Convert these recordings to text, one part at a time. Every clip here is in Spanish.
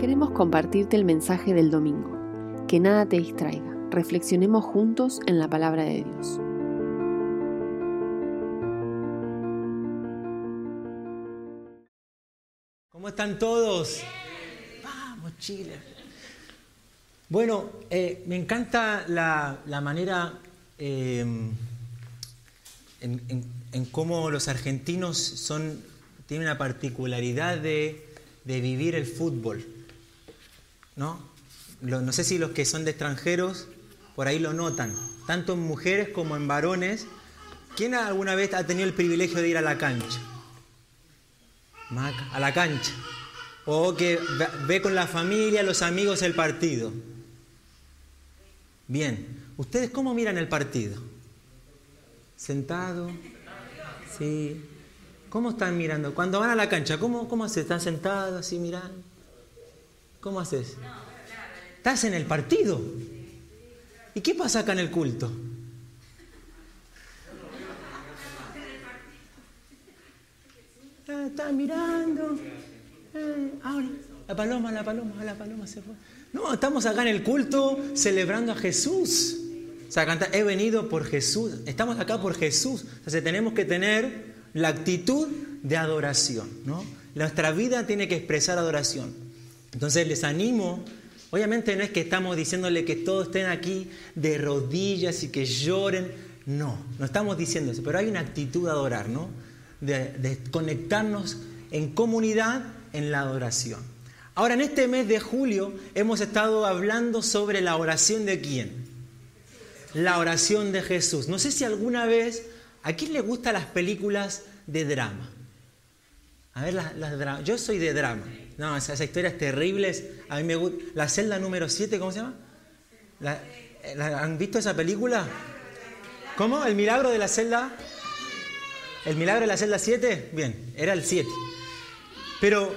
Queremos compartirte el mensaje del domingo. Que nada te distraiga. Reflexionemos juntos en la palabra de Dios. ¿Cómo están todos? Vamos, Chile. Bueno, eh, me encanta la, manera eh, en, cómo los argentinos son, tienen una particularidad de, vivir el fútbol. ¿No? no sé si los que son de extranjeros por ahí lo notan, tanto en mujeres como en varones. ¿Quién alguna vez ha tenido el privilegio de ir a la cancha? A la cancha. O que ve con la familia, los amigos el partido. Bien, ¿ustedes cómo miran el partido? ¿Sentado? Sí. ¿Cómo están mirando? Cuando van a la cancha, ¿cómo, cómo haces? ¿Están sentados así mirando? ¿Cómo haces? ¿Estás en el partido? ¿Y qué pasa acá en el culto? Ah, está mirando. Eh, ahora, la paloma, la paloma, la paloma se fue. No, estamos acá en el culto celebrando a Jesús. O sea, he venido por Jesús. Estamos acá por Jesús. Entonces tenemos que tener la actitud de adoración. ¿no? Nuestra vida tiene que expresar adoración. Entonces les animo. Obviamente no es que estamos diciéndole que todos estén aquí de rodillas y que lloren. No, no estamos diciendo eso. Pero hay una actitud de adorar, ¿no? de, conectarnos en comunidad en la adoración. Ahora, en este mes de julio hemos estado hablando sobre la oración de quién? La oración de Jesús. No sé si alguna vez, ¿a quién le gustan las películas de drama? A ver, las, las Yo soy de drama. No, esas, historias terribles. A mí me gusta. La celda número 7, ¿cómo se llama? ¿Han visto esa película? ¿Cómo? ¿El milagro de la celda? ¿El milagro de la celda 7? Bien, era el 7. Pero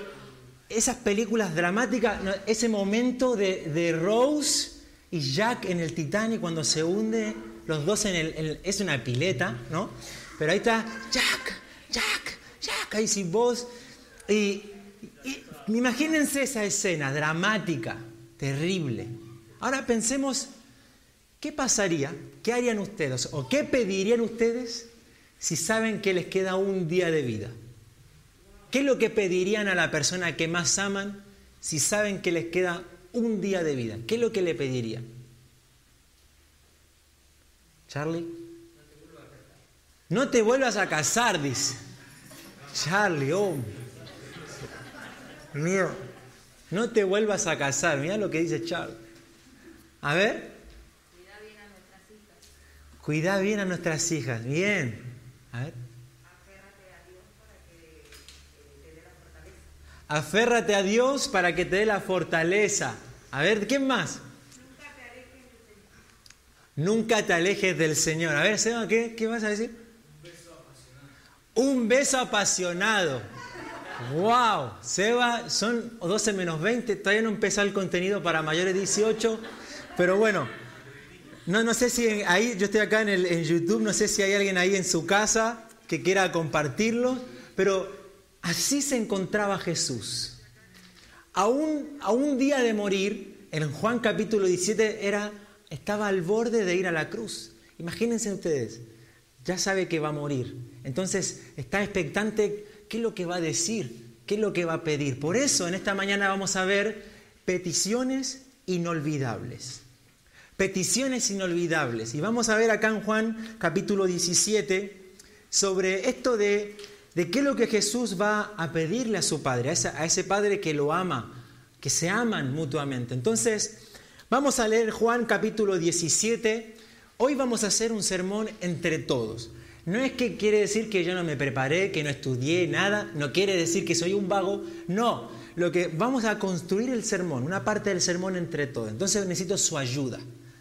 esas películas dramáticas, ese momento de, Rose y Jack en el Titanic cuando se hunde, los dos en el, es una pileta, ¿no? Pero ahí está Jack, Jack, Jack, ahí sin voz. Y imagínense esa escena dramática, terrible. Ahora pensemos, ¿qué pasaría? ¿Qué harían ustedes? ¿O qué pedirían ustedes si saben que les queda un día de vida? ¿Qué es lo que pedirían a la persona que más aman si saben que les queda un día de vida? ¿Qué es lo que le pedirían? Charlie. No te vuelvas a casar, dice. Charlie, oh. Mío. No te vuelvas a casar. Mira lo que dice Charlie. A ver. Cuida bien a nuestras hijas. Cuida bien a nuestras hijas. Bien. A ver. Aférrate a Dios para que te dé la fortaleza. A ver, ¿quién más? Nunca te alejes del Señor. A ver, Seba, ¿qué, ¿qué vas a decir? Un beso apasionado. ¡Wow! Seba, son 12 menos 20. Todavía no empezó el contenido para mayores de 18. Pero bueno, no, no sé si ahí, yo estoy acá en, el, YouTube, no sé si hay alguien ahí en su casa que quiera compartirlo. Pero Así se encontraba Jesús. A un, a un día de morir, en Juan capítulo 17 era, estaba al borde de ir a la cruz. Imagínense ustedes, ya sabe que va a morir. Entonces está expectante qué es lo que va a decir, qué es lo que va a pedir. Por eso en esta mañana vamos a ver peticiones inolvidables. Peticiones inolvidables. Y vamos a ver acá en Juan capítulo 17 sobre esto de de qué es lo que Jesús va a pedirle a su Padre, a ese, Padre que lo ama, que se aman mutuamente. Entonces, vamos a leer Juan capítulo 17. Hoy vamos a hacer un sermón entre todos. No es que quiere decir que yo no me preparé, que no estudié nada, no quiere decir que soy un vago, no. Lo que vamos a construir el sermón, una parte del sermón entre todos. Entonces necesito su ayuda.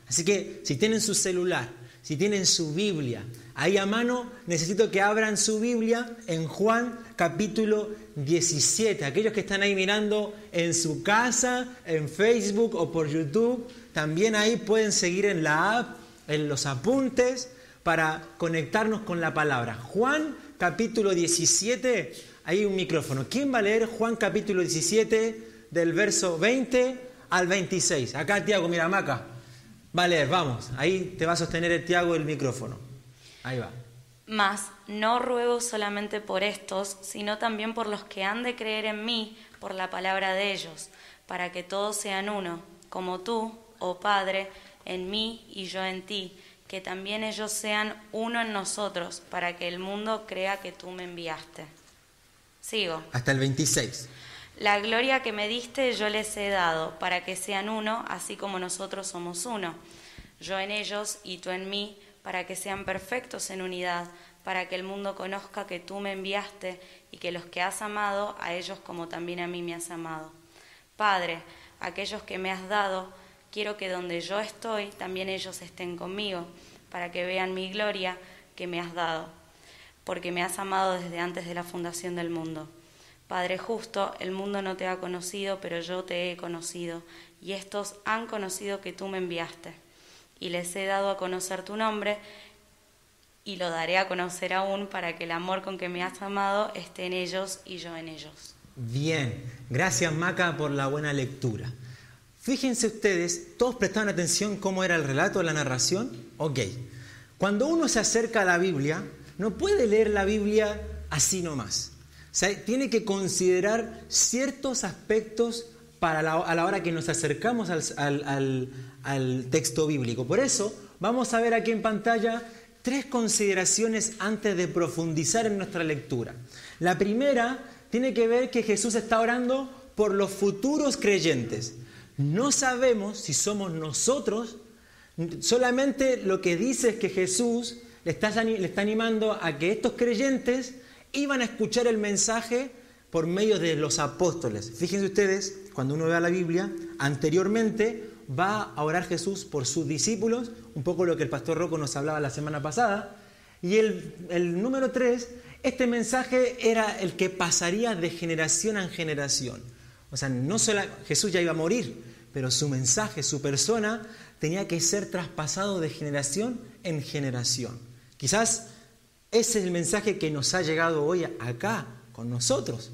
Así que si tienen su celular, si tienen su Biblia ahí a mano, necesito que abran su Biblia en Juan capítulo 17. Aquellos que están ahí mirando en su casa, en Facebook o por YouTube, también ahí pueden seguir en la app, en los apuntes, para conectarnos con la palabra. Juan capítulo 17, hay un micrófono. ¿Quién va a leer Juan capítulo 17 del verso 20 al 26. Acá Tiago, mira, Maca. Vale, vamos. Ahí te va a sostener el Tiago el micrófono. Ahí va. Mas no ruego solamente por estos, sino también por los que han de creer en mí por la palabra de ellos, para que todos sean uno, como tú, oh Padre, en mí y yo en ti, que también ellos sean uno en nosotros, para que el mundo crea que tú me enviaste. Sigo. Hasta el 26. La gloria que me diste yo les he dado, para que sean uno, así como nosotros somos uno. Yo en ellos y tú en mí, para que sean perfectos en unidad, para que el mundo conozca que tú me enviaste y que los que has amado, a ellos como también a mí me has amado. Padre, aquellos que me has dado, quiero que donde yo estoy, también ellos estén conmigo, para que vean mi gloria que me has dado, porque me has amado desde antes de la fundación del mundo. Padre justo, el mundo no te ha conocido, pero yo te he conocido, y estos han conocido que tú me enviaste y les he dado a conocer tu nombre y lo daré a conocer aún para que el amor con que me has amado esté en ellos y yo en ellos. Bien, gracias Maca por la buena lectura. Fíjense ustedes, ¿todos prestaron atención cómo era el relato, la narración? Ok. Cuando uno se acerca a la Biblia, no puede leer la Biblia así nomás. O sea, tiene que considerar ciertos aspectos para a la hora que nos acercamos al, al texto bíblico. Por eso vamos a ver aquí en pantalla tres consideraciones antes de profundizar en nuestra lectura. La primera tiene que ver que Jesús está orando por los futuros creyentes. No sabemos si somos nosotros, solamente lo que dice es que Jesús le está, animando a que estos creyentes iban a escuchar el mensaje por medio de los apóstoles. Fíjense ustedes, cuando uno ve la Biblia, anteriormente va a orar Jesús por sus discípulos, un poco lo que el pastor Rocco nos hablaba la semana pasada. Y el, número tres, este mensaje era el que pasaría de generación en generación. O sea, no solo Jesús ya iba a morir, pero su mensaje, su persona, tenía que ser traspasado de generación en generación. Quizás ese es el mensaje que nos ha llegado hoy acá con nosotros.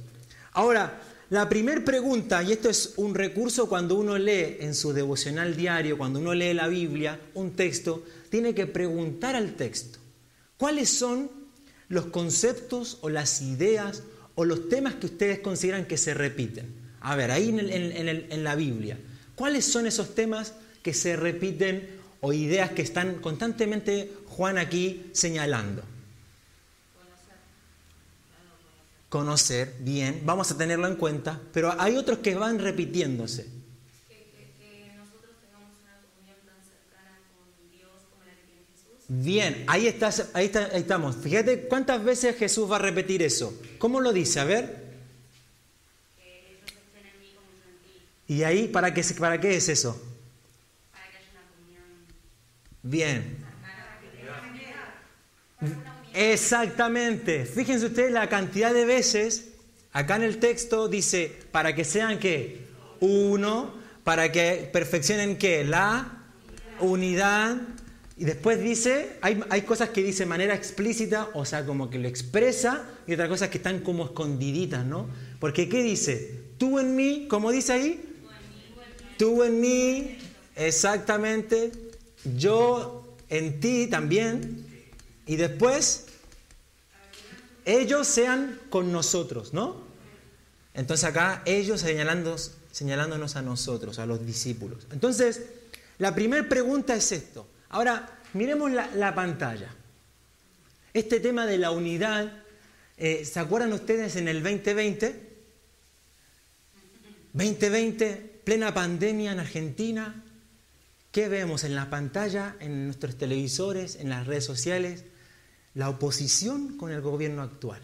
Ahora, la primera pregunta, y esto es un recurso cuando uno lee en su devocional diario, cuando uno lee la Biblia, un texto, tiene que preguntar al texto, ¿cuáles son los conceptos o las ideas o los temas que ustedes consideran que se repiten? A ver, ahí en, la Biblia, ¿cuáles son esos temas que se repiten o ideas que están constantemente Juan aquí señalando? conocer bien, vamos a tenerlo en cuenta, pero hay otros que van repitiéndose. Bien, ahí, estás, ahí, ahí estamos. Fíjate cuántas veces Jesús va a repetir eso. ¿Cómo lo dice? A ver. Que ellos estén en mí como yo en ti. ¿Y ahí para qué, para qué es eso? Para que haya una. Bien. Exactamente. Fíjense ustedes la cantidad de veces, acá en el texto dice, para que sean qué? Uno, para que perfeccionen qué? La unidad. Y después dice, hay, hay cosas que dice de manera explícita, o sea, como que lo expresa, y otras cosas que están como escondiditas, ¿no? Porque ¿qué dice? Tú en mí, ¿cómo dice ahí? Tú en mí, exactamente. Yo en ti también. Y después, ellos sean con nosotros, ¿no? Entonces acá ellos señalándonos a nosotros, a los discípulos. Entonces, la primera pregunta es esto. Ahora, miremos la, pantalla. Este tema de la unidad, eh, ¿se acuerdan ustedes en el 2020? 2020, plena pandemia en Argentina. ¿Qué vemos en la pantalla, en nuestros televisores, en las redes sociales? la oposición con el gobierno actual.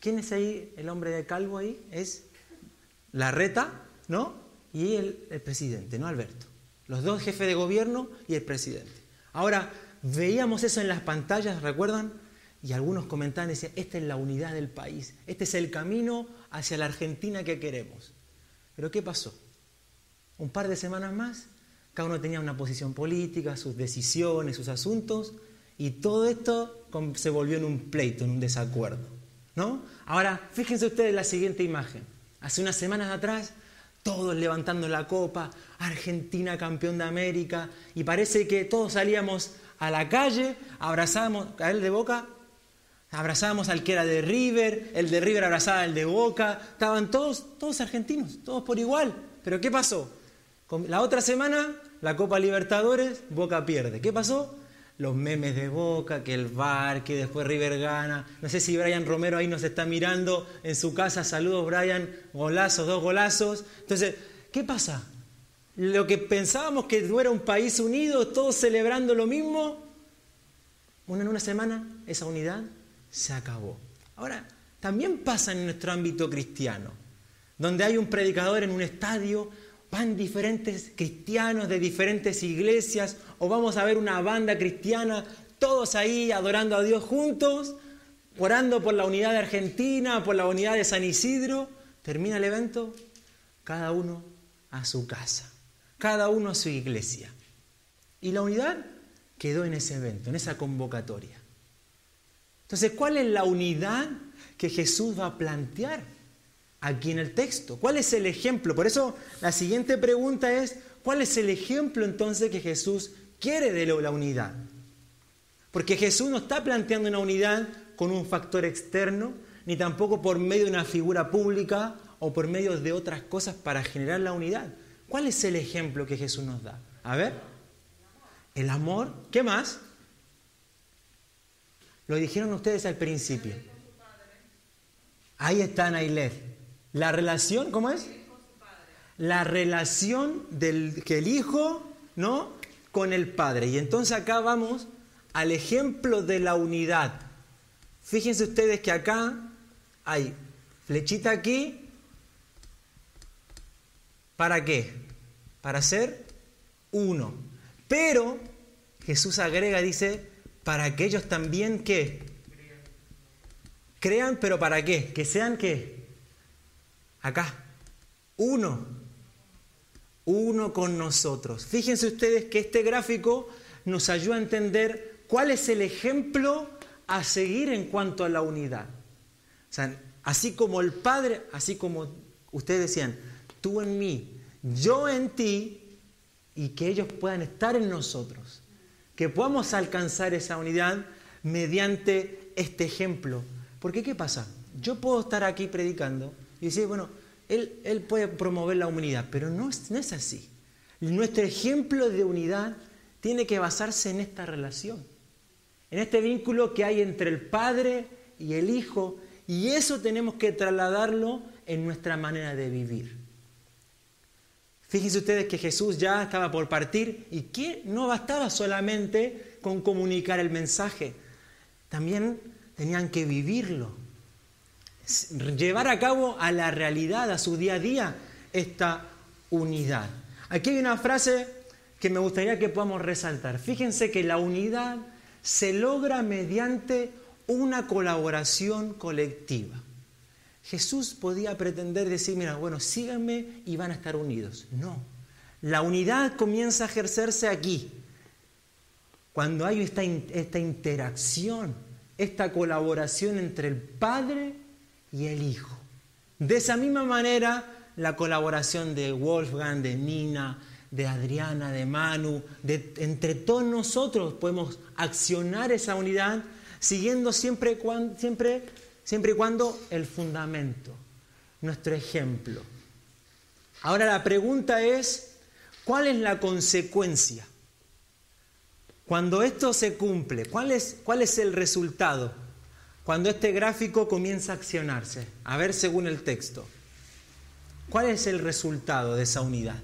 ¿Quién es ahí el hombre de calvo ahí? Es la reta, ¿no? Y el, presidente, ¿no, Alberto? Los dos jefes de gobierno y el presidente. Ahora, veíamos eso en las pantallas, ¿recuerdan? Y algunos comentaban decían, esta es la unidad del país, este es el camino hacia la Argentina que queremos. Pero ¿qué pasó? Un par de semanas más, cada uno tenía una posición política, sus decisiones, sus asuntos, y todo esto se volvió en un pleito, en un desacuerdo. ¿no? Ahora, fíjense ustedes la siguiente imagen. Hace unas semanas atrás, todos levantando la copa, Argentina campeón de América, y parece que todos salíamos a la calle, abrazábamos, a él de Boca, abrazábamos al que era de River, el de River abrazaba al de Boca, estaban todos, todos argentinos, todos por igual. Pero ¿qué pasó? La otra semana, la Copa Libertadores, Boca pierde. ¿Qué pasó? Los memes de Boca, que el VAR, que después River gana. No sé si Brian Romero ahí nos está mirando en su casa. Saludos, Brian. Golazos, dos golazos. Entonces, ¿qué pasa? Lo que pensábamos que era un país unido, todos celebrando lo mismo, una en una semana, esa unidad se acabó. Ahora, también pasa en nuestro ámbito cristiano, donde hay un predicador en un estadio, van diferentes cristianos de diferentes iglesias, o vamos a ver una banda cristiana, todos ahí adorando a Dios juntos, orando por la unidad de Argentina, por la unidad de San Isidro. Termina el evento, cada uno a su casa cada uno a su iglesia. Y la unidad quedó en ese evento, en esa convocatoria. Entonces, ¿cuál es la unidad que Jesús va a plantear aquí en el texto? ¿Cuál es el ejemplo? Por eso la siguiente pregunta es, ¿cuál es el ejemplo entonces que Jesús quiere de la unidad? Porque Jesús no está planteando una unidad con un factor externo, ni tampoco por medio de una figura pública o por medio de otras cosas para generar la unidad. ¿Cuál es el ejemplo que Jesús nos da? A ver. El amor. ¿Qué más? Lo dijeron ustedes al principio. Ahí está Nailet. La relación, ¿cómo es? La relación del que el hijo, ¿no? Con el padre. Y entonces acá vamos al ejemplo de la unidad. Fíjense ustedes que acá hay flechita aquí. ¿Para qué? para ser uno. Pero Jesús agrega, dice, para que ellos también ¿qué? Crean, pero ¿para qué? Que sean qué? Acá, uno. Uno con nosotros. Fíjense ustedes que este gráfico nos ayuda a entender cuál es el ejemplo a seguir en cuanto a la unidad. O sea, así como el Padre, así como ustedes decían, tú en mí, yo en ti y que ellos puedan estar en nosotros. Que podamos alcanzar esa unidad mediante este ejemplo. Porque ¿qué pasa? Yo puedo estar aquí predicando y decir, bueno, él, él puede promover la unidad, pero no es, no es así. Nuestro ejemplo de unidad tiene que basarse en esta relación, en este vínculo que hay entre el Padre y el Hijo, y eso tenemos que trasladarlo en nuestra manera de vivir. Fíjense ustedes que Jesús ya estaba por partir y que no bastaba solamente con comunicar el mensaje, también tenían que vivirlo, llevar a cabo a la realidad, a su día a día, esta unidad. Aquí hay una frase que me gustaría que podamos resaltar. Fíjense que la unidad se logra mediante una colaboración colectiva. Jesús podía pretender decir, mira, bueno, síganme y van a estar unidos. No, la unidad comienza a ejercerse aquí, cuando hay esta, esta interacción, esta colaboración entre el Padre y el Hijo. De esa misma manera, la colaboración de Wolfgang, de Nina, de Adriana, de Manu, entre todos nosotros podemos accionar esa unidad siguiendo siempre, siempre siempre y cuando el fundamento, nuestro ejemplo. Ahora la pregunta es, ¿cuál es la consecuencia? Cuando esto se cumple, ¿cuál es, cuál es el resultado? Cuando este gráfico comienza a accionarse. A ver según el texto. ¿Cuál es el resultado de esa unidad?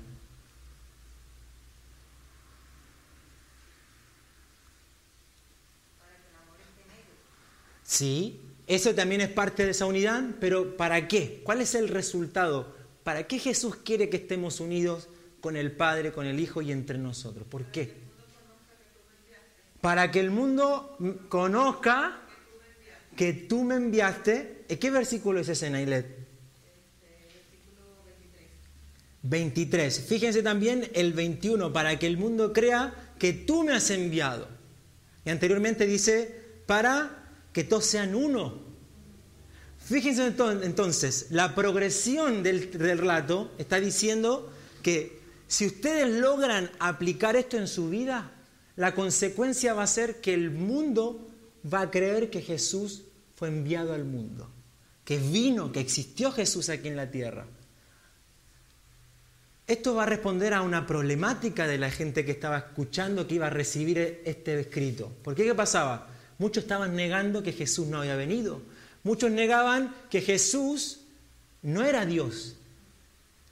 Sí, eso también es parte de esa unidad, pero ¿para qué? ¿Cuál es el resultado? ¿Para qué Jesús quiere que estemos unidos con el Padre, con el Hijo y entre nosotros? ¿Por qué? Para que el mundo conozca que tú me enviaste. ¿Qué versículo es ese, Nailet? 23. Fíjense también el 21, para que el mundo crea que tú me has enviado. Y anteriormente dice, para que todos sean uno. Fíjense entonces, la progresión del, del relato está diciendo que si ustedes logran aplicar esto en su vida, la consecuencia va a ser que el mundo va a creer que Jesús fue enviado al mundo, que vino, que existió Jesús aquí en la tierra. Esto va a responder a una problemática de la gente que estaba escuchando, que iba a recibir este escrito. ¿Por qué qué pasaba? Muchos estaban negando que Jesús no había venido. Muchos negaban que Jesús no era Dios,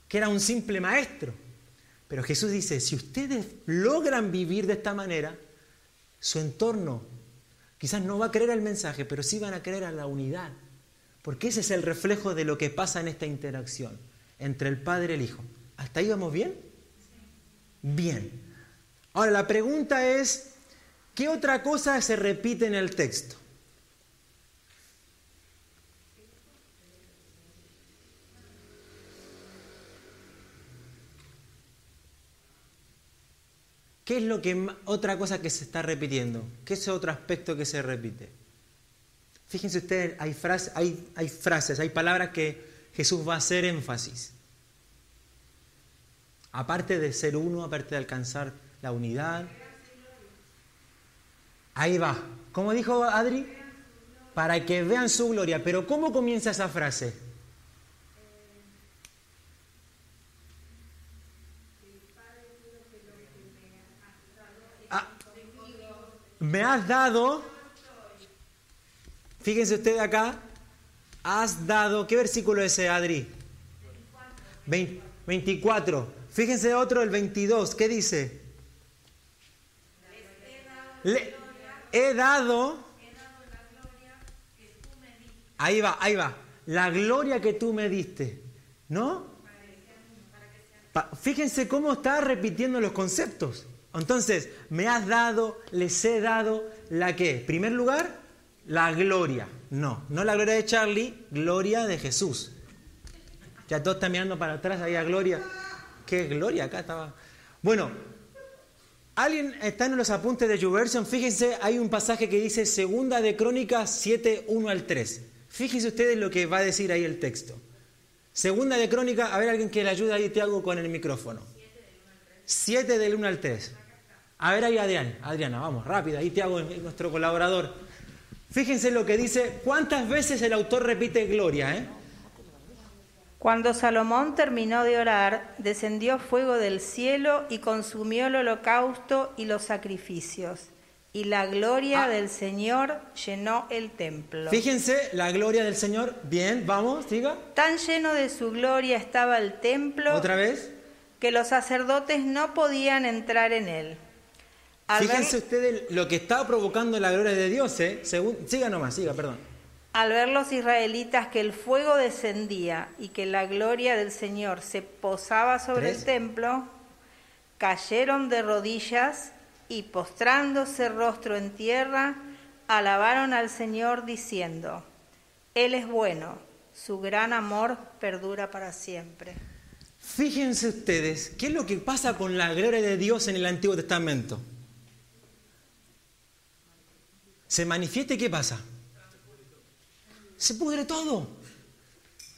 que era un simple maestro. Pero Jesús dice, si ustedes logran vivir de esta manera, su entorno quizás no va a creer al mensaje, pero sí van a creer a la unidad. Porque ese es el reflejo de lo que pasa en esta interacción entre el Padre y el Hijo. ¿Hasta ahí vamos bien? Bien. Ahora la pregunta es, ¿qué otra cosa se repite en el texto? ¿Qué es lo que otra cosa que se está repitiendo? ¿Qué es otro aspecto que se repite? Fíjense ustedes, hay, hay, frases, hay palabras que Jesús va a hacer énfasis. Aparte de ser uno, aparte de alcanzar la unidad. Ahí va. ¿Cómo dijo Adri? Para que vean su gloria. Pero ¿cómo comienza esa frase? Me has dado, fíjense ustedes acá, has dado, ¿qué versículo es ese, Adri? 24. Fíjense otro, el 22, ¿qué dice? Le, he dado, ahí va, ahí va, la gloria que tú me diste, ¿no? Fíjense cómo está repitiendo los conceptos. Entonces, me has dado, les he dado la qué? Primer lugar, la gloria. No, no la gloria de Charlie, gloria de Jesús. Ya todos están mirando para atrás, ahí a gloria. ¿Qué gloria? Acá estaba. Bueno, alguien está en los apuntes de YouVersion. Fíjense, hay un pasaje que dice Segunda de Crónicas 7, 1 al 3. Fíjense ustedes lo que va a decir ahí el texto. Segunda de Crónicas, a ver alguien que le ayude ahí, te hago con el micrófono. 7 del 1 al 3. A ver ahí Adriana, Adriana, vamos, rápido, ahí te hago nuestro colaborador. Fíjense lo que dice, cuántas veces el autor repite gloria, ¿eh? Cuando Salomón terminó de orar, descendió fuego del cielo y consumió el holocausto y los sacrificios. Y la gloria ah. del Señor llenó el templo. Fíjense, la gloria del Señor. Bien, vamos, diga. Tan lleno de su gloria estaba el templo. ¿Otra vez? Que los sacerdotes no podían entrar en él. Fíjense ustedes lo que estaba provocando la gloria de Dios, ¿eh? siga nomás, siga, perdón. Al ver los israelitas que el fuego descendía y que la gloria del Señor se posaba sobre el templo, cayeron de rodillas y postrándose rostro en tierra, alabaron al Señor diciendo, Él es bueno, su gran amor perdura para siempre. Fíjense ustedes, ¿qué es lo que pasa con la gloria de Dios en el Antiguo Testamento? se manifieste, ¿qué pasa? Se pudre todo.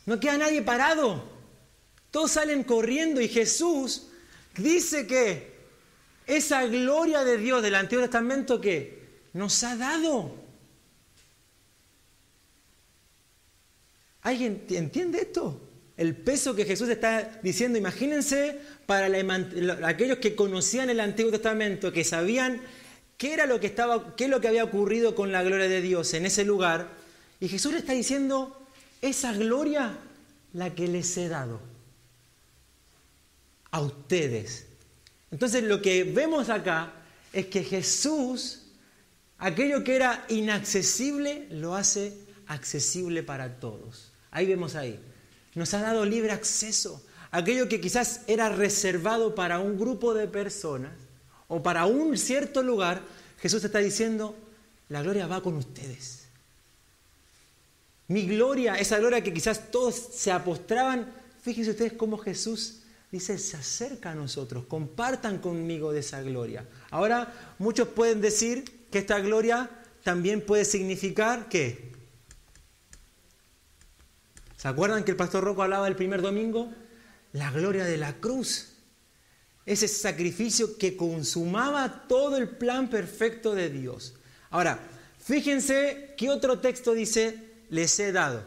No queda nadie parado. Todos salen corriendo y Jesús dice que esa gloria de Dios del Antiguo Testamento que nos ha dado. ¿Alguien entiende esto? El peso que Jesús está diciendo, imagínense para aquellos que conocían el Antiguo Testamento, que sabían qué era lo que estaba, qué es lo que había ocurrido con la gloria de Dios en ese lugar. Y Jesús le está diciendo, esa gloria la que les he dado a ustedes. Entonces lo que vemos acá es que Jesús, aquello que era inaccesible, lo hace accesible para todos. Ahí vemos ahí. Nos ha dado libre acceso. Aquello que quizás era reservado para un grupo de personas, o para un cierto lugar, Jesús está diciendo, la gloria va con ustedes. Mi gloria, esa gloria que quizás todos se apostraban, fíjense ustedes cómo Jesús dice, se acerca a nosotros, compartan conmigo de esa gloria. Ahora, muchos pueden decir que esta gloria también puede significar qué? ¿Se acuerdan que el pastor Rocco hablaba el primer domingo? La gloria de la cruz. Ese sacrificio que consumaba todo el plan perfecto de Dios. Ahora, fíjense qué otro texto dice, les he dado.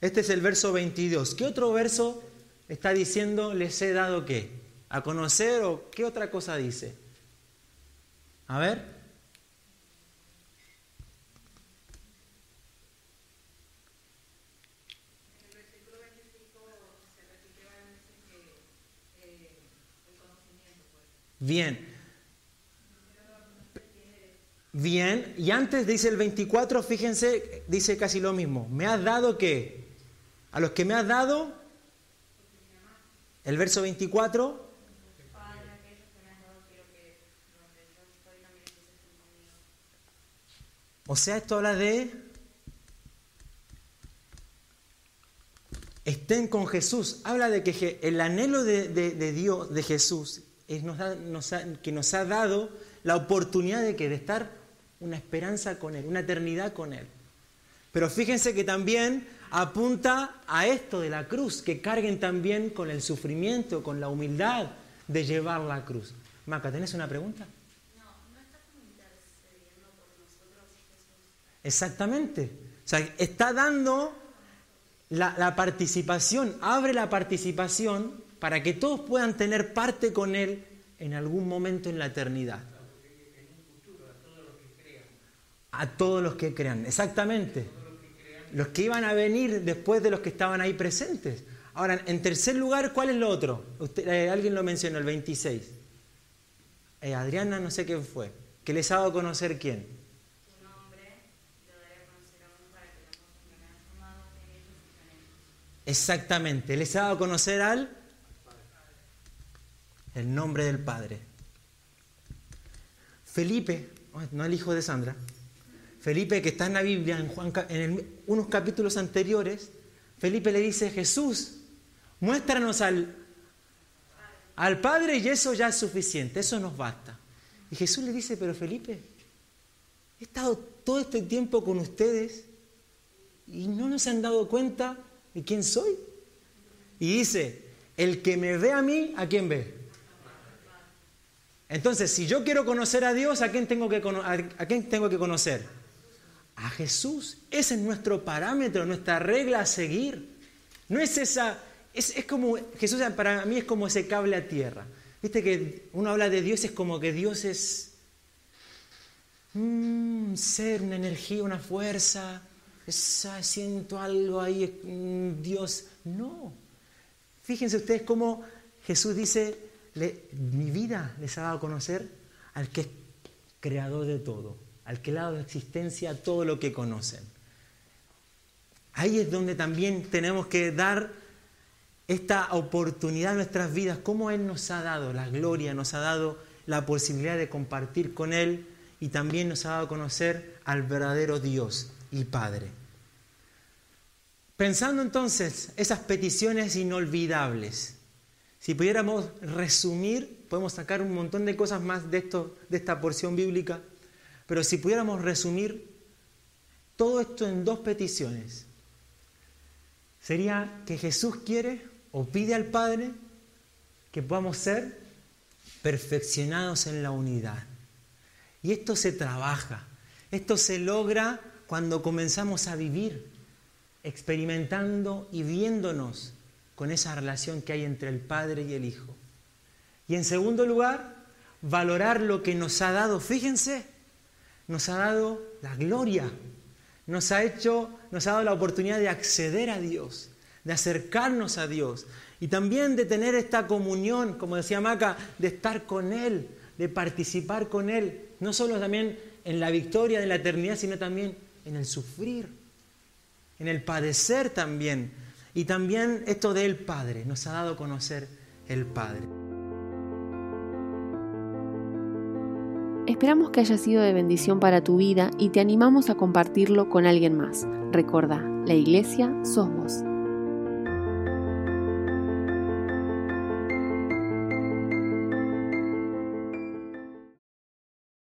Este es el verso 22. ¿Qué otro verso está diciendo, les he dado qué? ¿A conocer o qué otra cosa dice? A ver. Bien. Bien, y antes dice el 24, fíjense, dice casi lo mismo. Me has dado que, a los que me has dado, el verso 24. O sea, esto habla de estén con Jesús. Habla de que el anhelo de, de Dios, de Jesús, que nos ha dado la oportunidad de, que, de estar una esperanza con Él, una eternidad con Él. Pero fíjense que también apunta a esto de la cruz, que carguen también con el sufrimiento, con la humildad de llevar la cruz. Maca, ¿tenés una pregunta? No, no está intercediendo por nosotros Jesús. Exactamente. O sea, está dando la, la participación, abre la participación para que todos puedan tener parte con Él en algún momento en la eternidad. A todos los que crean, exactamente. Los que iban a venir después de los que estaban ahí presentes. Ahora, en tercer lugar, ¿cuál es lo otro? Eh, alguien lo mencionó, el 26. Eh, Adriana, no sé quién fue. ¿Que les ha dado a conocer quién? Exactamente, les ha dado a conocer al el nombre del Padre. Felipe, no el hijo de Sandra, Felipe que está en la Biblia, en, Juan, en unos capítulos anteriores, Felipe le dice, Jesús, muéstranos al, al Padre y eso ya es suficiente, eso nos basta. Y Jesús le dice, pero Felipe, he estado todo este tiempo con ustedes y no nos han dado cuenta de quién soy. Y dice, el que me ve a mí, ¿a quién ve? Entonces, si yo quiero conocer a Dios, ¿a quién tengo que, a quién tengo que conocer? A Jesús. Ese es nuestro parámetro, nuestra regla a seguir. No es esa, es, como, Jesús para mí es como ese cable a tierra. Viste que uno habla de Dios, es como que Dios es un ser, una energía, una fuerza. Siento algo ahí, Dios. No. Fíjense ustedes cómo Jesús dice, mi vida les ha dado a conocer al que es creador de todo, al que le ha dado existencia a todo lo que conocen. Ahí es donde también tenemos que dar esta oportunidad en nuestras vidas, cómo Él nos ha dado la gloria, nos ha dado la posibilidad de compartir con Él y también nos ha dado a conocer al verdadero Dios y Padre. Pensando entonces esas peticiones inolvidables, si pudiéramos resumir, podemos sacar un montón de cosas más de, esto, de esta porción bíblica, pero si pudiéramos resumir todo esto en dos peticiones, sería que Jesús quiere o pide al Padre que podamos ser perfeccionados en la unidad. Y esto se trabaja, esto se logra cuando comenzamos a vivir, experimentando y viéndonos con esa relación que hay entre el Padre y el Hijo. Y en segundo lugar, valorar lo que nos ha dado. Fíjense, nos ha dado la gloria, nos ha hecho, nos ha dado la oportunidad de acceder a Dios, de acercarnos a Dios y también de tener esta comunión, como decía Maca, de estar con Él, de participar con Él, no solo también en la victoria de la eternidad, sino también en el sufrir, en el padecer también y también esto del Padre, nos ha dado a conocer el Padre. Esperamos que haya sido de bendición para tu vida y te animamos a compartirlo con alguien más. Recuerda, la iglesia sos vos.